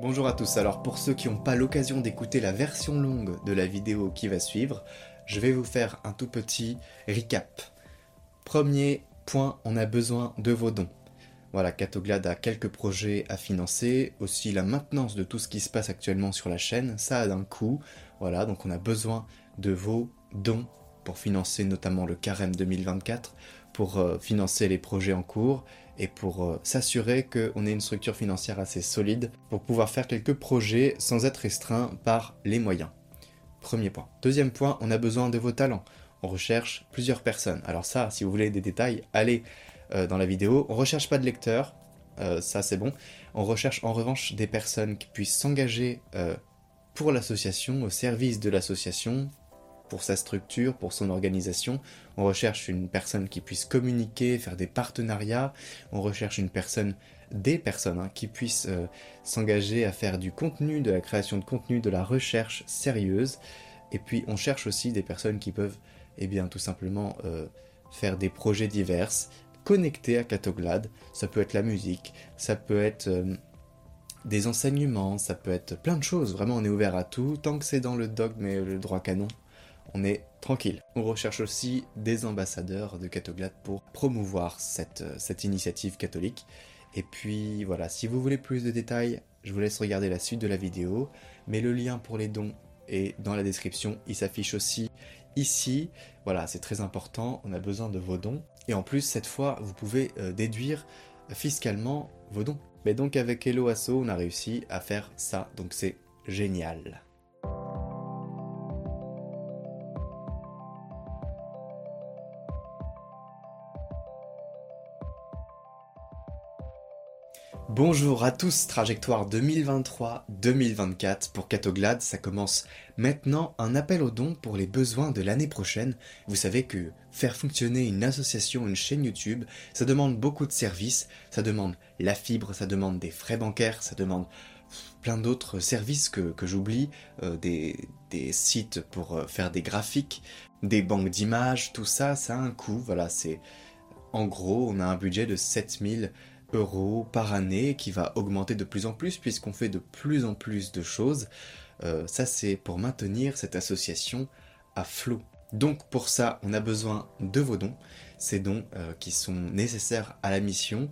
Bonjour à tous, alors pour ceux qui n'ont pas l'occasion d'écouter la version longue de la vidéo qui va suivre, je vais vous faire un tout petit recap. Premier point, on a besoin de vos dons. Voilà, Catoglade a quelques projets à financer, aussi la maintenance de tout ce qui se passe actuellement sur la chaîne, ça a un coût. Voilà, donc on a besoin de vos dons pour financer notamment le carême 2024, pour euh, financer les projets en cours et pour euh, s'assurer qu'on ait une structure financière assez solide pour pouvoir faire quelques projets sans être restreint par les moyens. Premier point. Deuxième point, on a besoin de vos talents. On recherche plusieurs personnes. Alors ça, si vous voulez des détails, allez euh, dans la vidéo. On recherche pas de lecteurs, ça c'est bon. On recherche en revanche des personnes qui puissent s'engager pour l'association, au service de l'association, pour sa structure, pour son organisation. On recherche une personne qui puisse communiquer, faire des partenariats. On recherche une personne, des personnes hein, qui puissent euh, s'engager à faire du contenu, de la création de contenu, de la recherche sérieuse. Et puis on cherche aussi des personnes qui peuvent, eh bien, tout simplement euh, faire des projets divers, connectés à Catoglade. Ça peut être la musique, ça peut être euh, des enseignements, ça peut être plein de choses. Vraiment, on est ouvert à tout. Tant que c'est dans le dogme et le droit canon, on est tranquille. On recherche aussi des ambassadeurs de Catoglade pour promouvoir cette, euh, cette initiative catholique. Et puis voilà, si vous voulez plus de détails, je vous laisse regarder la suite de la vidéo, mais le lien pour les dons est dans la description, il s'affiche aussi ici. Voilà, c'est très important, on a besoin de vos dons. Et en plus, cette fois, vous pouvez euh, déduire fiscalement vos dons. Mais donc avec Hello Asso, on a réussi à faire ça, donc c'est génial. Bonjour à tous, trajectoire 2023-2024 pour Catoglade, ça commence maintenant. Un appel aux dons pour les besoins de l'année prochaine. Vous savez que faire fonctionner une association, une chaîne YouTube, ça demande beaucoup de services, ça demande la fibre, ça demande des frais bancaires, ça demande plein d'autres services que, j'oublie, euh, des, sites pour euh, faire des graphiques, des banques d'images, tout ça, ça a un coût, voilà, c'est... En gros, on a un budget de 7000 euros par année qui va augmenter de plus en plus puisqu'on fait de plus en plus de choses. Euh, ça c'est pour maintenir cette association à flot. Donc pour ça on a besoin de vos dons, ces dons euh, qui sont nécessaires à la mission.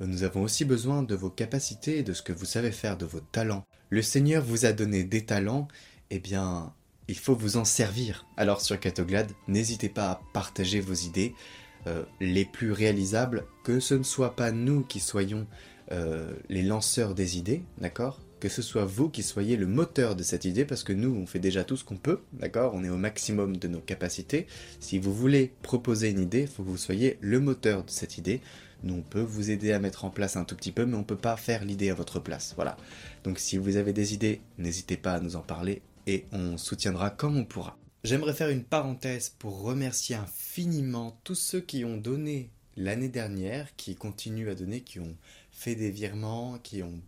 Nous avons aussi besoin de vos capacités de ce que vous savez faire, de vos talents. Le Seigneur vous a donné des talents, eh bien il faut vous en servir. Alors sur Catoglade, n'hésitez pas à partager vos idées, euh, les plus réalisables, que ce ne soit pas nous qui soyons euh, les lanceurs des idées, d'accord? Que ce soit vous qui soyez le moteur de cette idée, parce que nous, on fait déjà tout ce qu'on peut, d'accord? On est au maximum de nos capacités. Si vous voulez proposer une idée, il faut que vous soyez le moteur de cette idée. Nous, on peut vous aider à mettre en place un tout petit peu, mais on ne peut pas faire l'idée à votre place. Voilà. Donc si vous avez des idées, n'hésitez pas à nous en parler et on soutiendra comme on pourra. J'aimerais faire une parenthèse pour remercier infiniment tous ceux qui ont donné l'année dernière, qui continuent à donner, qui ont fait des virements, qui ont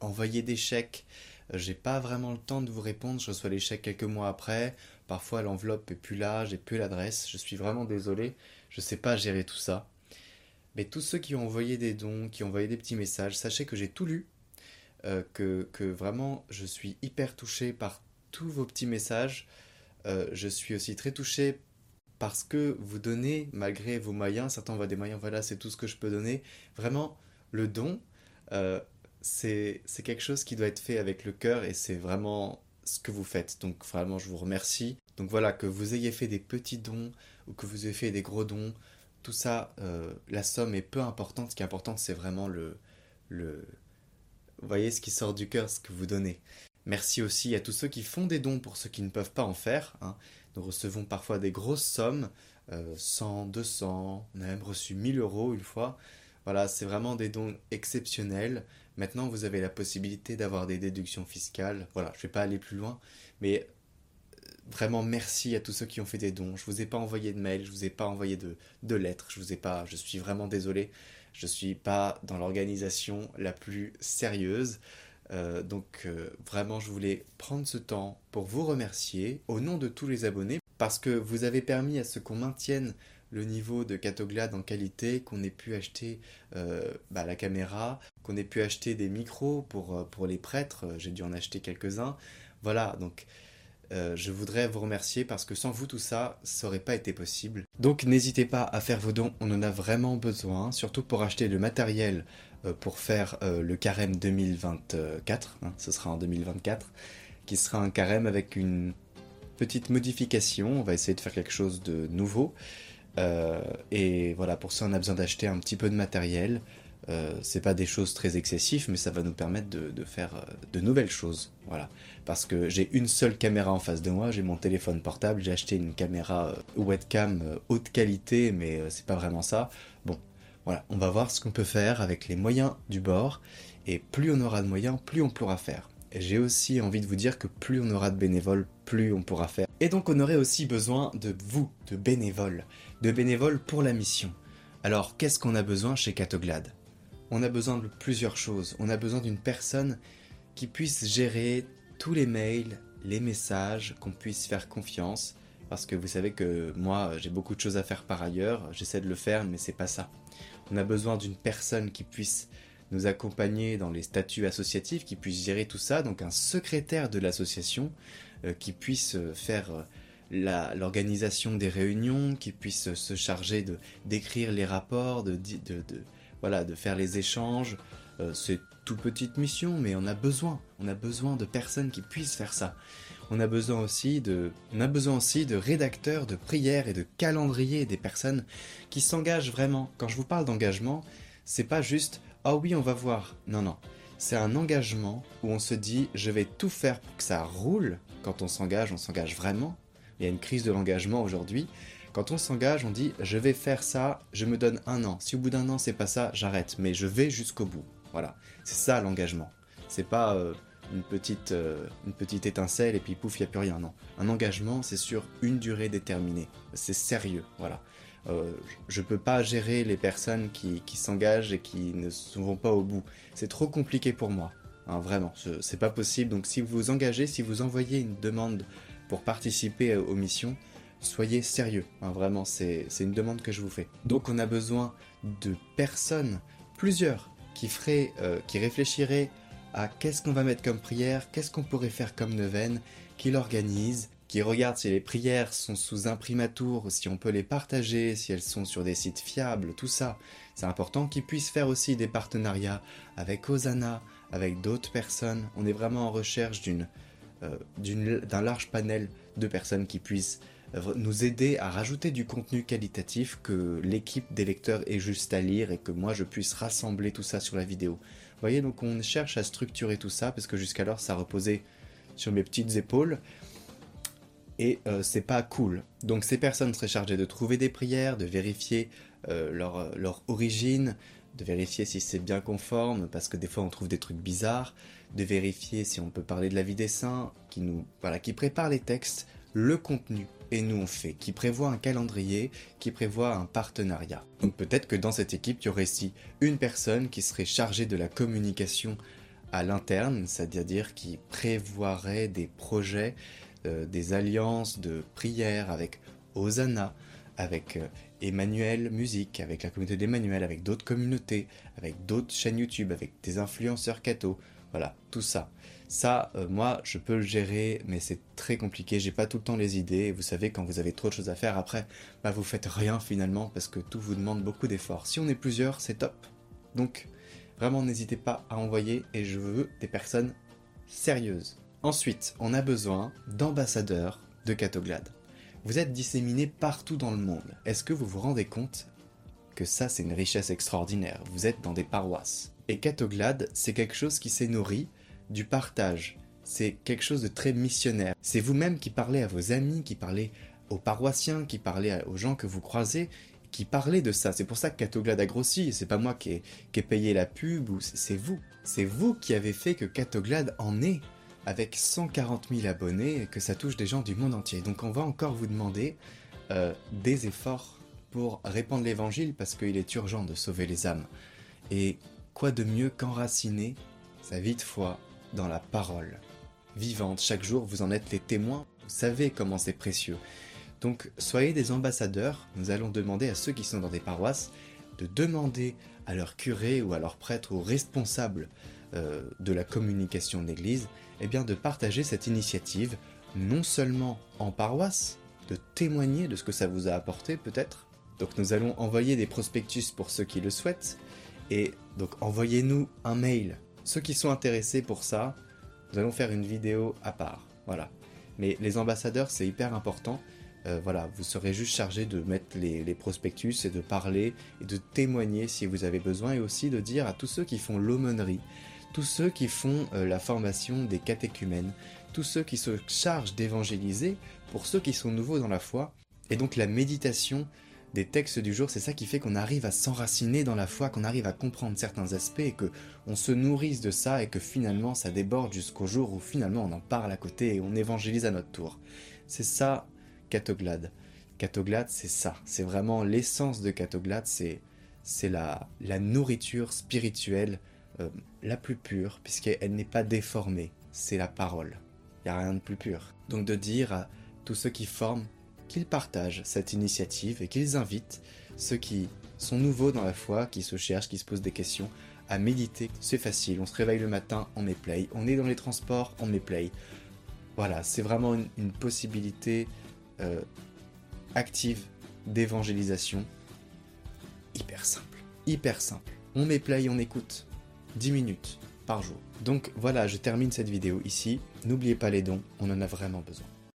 envoyé des chèques. Euh, j'ai pas vraiment le temps de vous répondre, je reçois les chèques quelques mois après. Parfois l'enveloppe est plus là, j'ai plus l'adresse. Je suis vraiment désolé, je sais pas gérer tout ça. Mais tous ceux qui ont envoyé des dons, qui ont envoyé des petits messages, sachez que j'ai tout lu, euh, que, que vraiment je suis hyper touché par tous vos petits messages. Euh, je suis aussi très touché parce que vous donnez, malgré vos moyens, certains voient des moyens, voilà, c'est tout ce que je peux donner. Vraiment, le don, euh, c'est quelque chose qui doit être fait avec le cœur et c'est vraiment ce que vous faites. Donc vraiment, je vous remercie. Donc voilà, que vous ayez fait des petits dons ou que vous ayez fait des gros dons, tout ça, euh, la somme est peu importante. Ce qui est important, c'est vraiment le, le... Vous voyez ce qui sort du cœur, ce que vous donnez. Merci aussi à tous ceux qui font des dons pour ceux qui ne peuvent pas en faire. Hein. Nous recevons parfois des grosses sommes, 100, euh, 200, on a même reçu 1000 euros une fois. Voilà, c'est vraiment des dons exceptionnels. Maintenant, vous avez la possibilité d'avoir des déductions fiscales. Voilà, je ne vais pas aller plus loin, mais euh, vraiment merci à tous ceux qui ont fait des dons. Je vous ai pas envoyé de mail, je vous ai pas envoyé de, lettres, je vous ai pas, je suis vraiment désolé. Je suis pas dans l'organisation la plus sérieuse. Euh, donc euh, vraiment, je voulais prendre ce temps pour vous remercier au nom de tous les abonnés parce que vous avez permis à ce qu'on maintienne le niveau de Catoglade en qualité, qu'on ait pu acheter euh, bah, la caméra, qu'on ait pu acheter des micros pour, les prêtres. J'ai dû en acheter quelques-uns. Voilà, donc je voudrais vous remercier parce que sans vous tout ça, ça aurait pas été possible. Donc n'hésitez pas à faire vos dons, on en a vraiment besoin, surtout pour acheter le matériel pour faire le carême 2024, hein, ce sera en 2024, qui sera un carême avec une petite modification, on va essayer de faire quelque chose de nouveau. et voilà, pour ça on a besoin d'acheter un petit peu de matériel, euh, c'est pas des choses très excessives, mais ça va nous permettre de, faire euh, de nouvelles choses. Voilà. Parce que j'ai une seule caméra en face de moi, j'ai mon téléphone portable, j'ai acheté une caméra euh, webcam haute qualité, mais c'est pas vraiment ça. Bon, voilà, on va voir ce qu'on peut faire avec les moyens du bord, et plus on aura de moyens, plus on pourra faire. J'ai aussi envie de vous dire que plus on aura de bénévoles, plus on pourra faire. Et donc on aurait aussi besoin de vous, de bénévoles, de bénévoles pour la mission. Alors qu'est-ce qu'on a besoin chez Catoglade? On a besoin de plusieurs choses. On a besoin d'une personne qui puisse gérer tous les mails, les messages, qu'on puisse faire confiance. Parce que vous savez que moi, j'ai beaucoup de choses à faire par ailleurs. J'essaie de le faire, mais c'est pas ça. On a besoin d'une personne qui puisse nous accompagner dans les statuts associatifs, qui puisse gérer tout ça. Donc un secrétaire de l'association euh, qui puisse euh, faire euh, l'organisation des réunions, qui puisse se charger de d'écrire les rapports, de, voilà, de faire les échanges. Euh, c'est toute petite mission, mais on a besoin. On a besoin de personnes qui puissent faire ça. On a besoin aussi de, on a besoin aussi de rédacteurs, de prières et de calendriers des personnes qui s'engagent vraiment. Quand je vous parle d'engagement, c'est pas juste ah oui on va voir. Non non, c'est un engagement où on se dit je vais tout faire pour que ça roule. Quand on s'engage, on s'engage vraiment. Il y a une crise de l'engagement aujourd'hui. Quand on s'engage, on dit je vais faire ça, je me donne un an. Si au bout d'un an c'est pas ça, j'arrête. Mais je vais jusqu'au bout. Voilà, c'est ça l'engagement. C'est pas euh, une petite euh, une petite étincelle et puis pouf, il y a plus rien. Non, un engagement c'est sur une durée déterminée. C'est sérieux. Voilà. Euh, je peux pas gérer les personnes qui, qui s'engagent et qui ne vont pas au bout. C'est trop compliqué pour moi. Hein, vraiment, c'est pas possible. Donc si vous vous engagez, si vous envoyez une demande pour participer aux missions, soyez sérieux. Hein, vraiment, c'est une demande que je vous fais. Donc on a besoin de personnes, plusieurs, qui, feraient, euh, qui réfléchiraient à qu'est-ce qu'on va mettre comme prière, qu'est-ce qu'on pourrait faire comme neuvaine, qui l'organisent, qui regardent si les prières sont sous imprimatur, si on peut les partager, si elles sont sur des sites fiables, tout ça. C'est important qu'ils puissent faire aussi des partenariats avec Osana, avec d'autres personnes. On est vraiment en recherche euh, d'un large panel de personnes qui puissent nous aider à rajouter du contenu qualitatif que l'équipe des lecteurs ait juste à lire et que moi je puisse rassembler tout ça sur la vidéo. Vous voyez, donc on cherche à structurer tout ça parce que jusqu'alors ça reposait sur mes petites épaules et euh, c'est pas cool. Donc ces personnes seraient chargées de trouver des prières, de vérifier euh, leur, leur origine, de vérifier si c'est bien conforme, parce que des fois on trouve des trucs bizarres, de vérifier si on peut parler de la vie des saints, qui nous, voilà, qui prépare les textes, le contenu, et nous on fait, qui prévoit un calendrier, qui prévoit un partenariat. Donc peut-être que dans cette équipe, il y aurait ici une personne qui serait chargée de la communication à l'interne, c'est-à-dire qui prévoirait des projets, euh, des alliances de prière avec Osana, avec euh, Emmanuel Musique, avec la communauté d'Emmanuel, avec d'autres communautés, avec d'autres chaînes YouTube, avec des influenceurs catho, voilà, tout ça. Ça, euh, moi, je peux le gérer, mais c'est très compliqué. J'ai pas tout le temps les idées. Vous savez, quand vous avez trop de choses à faire, après, bah, vous faites rien finalement parce que tout vous demande beaucoup d'efforts. Si on est plusieurs, c'est top. Donc, vraiment, n'hésitez pas à envoyer et je veux des personnes sérieuses. Ensuite, on a besoin d'ambassadeurs de Catoglade. Vous êtes disséminés partout dans le monde. Est-ce que vous vous rendez compte que ça, c'est une richesse extraordinaire? Vous êtes dans des paroisses. Et Catoglade, c'est quelque chose qui s'est nourri du partage. C'est quelque chose de très missionnaire. C'est vous-même qui parlez à vos amis, qui parlez aux paroissiens, qui parlez aux gens que vous croisez, qui parlez de ça. C'est pour ça que Catoglade a grossi. C'est pas moi qui ai, payé la pub, ou c'est vous. C'est vous qui avez fait que Catoglade en est avec 140 000 abonnés et que ça touche des gens du monde entier. Donc on va encore vous demander euh, des efforts pour répandre l'évangile parce qu'il est urgent de sauver les âmes. Et quoi de mieux qu'enraciner sa vie de foi dans la parole vivante? Chaque jour, vous en êtes les témoins, vous savez comment c'est précieux. Donc, soyez des ambassadeurs. Nous allons demander à ceux qui sont dans des paroisses de demander à leur curé ou à leur prêtre ou responsable euh, de la communication de l'Église, eh bien de partager cette initiative, non seulement en paroisse, de témoigner de ce que ça vous a apporté peut-être. Donc nous allons envoyer des prospectus pour ceux qui le souhaitent, et donc envoyez-nous un mail. Ceux qui sont intéressés pour ça, nous allons faire une vidéo à part. Voilà. Mais les ambassadeurs, c'est hyper important. Euh, voilà, vous serez juste chargé de mettre les, prospectus et de parler et de témoigner si vous avez besoin et aussi de dire à tous ceux qui font l'aumônerie, tous ceux qui font euh, la formation des catéchumènes, tous ceux qui se chargent d'évangéliser pour ceux qui sont nouveaux dans la foi. Et donc la méditation des textes du jour, c'est ça qui fait qu'on arrive à s'enraciner dans la foi, qu'on arrive à comprendre certains aspects et que on se nourrisse de ça et que finalement ça déborde jusqu'au jour où finalement on en parle à côté et on évangélise à notre tour. C'est ça Catoglade. Catoglade, c'est ça. C'est vraiment l'essence de Catoglade, c'est c'est la, la nourriture spirituelle euh, la plus pure, puisqu'elle n'est pas déformée, c'est la parole. Il n'y a rien de plus pur. Donc de dire à tous ceux qui forment qu'ils partagent cette initiative et qu'ils invitent ceux qui sont nouveaux dans la foi, qui se cherchent, qui se posent des questions, à méditer. C'est facile, on se réveille le matin, on met play, on est dans les transports, on met play. Voilà, c'est vraiment une, possibilité euh, active d'évangélisation hyper simple. Hyper simple. On met play, on écoute. 10 minutes par jour. Donc voilà, je termine cette vidéo ici. N'oubliez pas les dons, on en a vraiment besoin.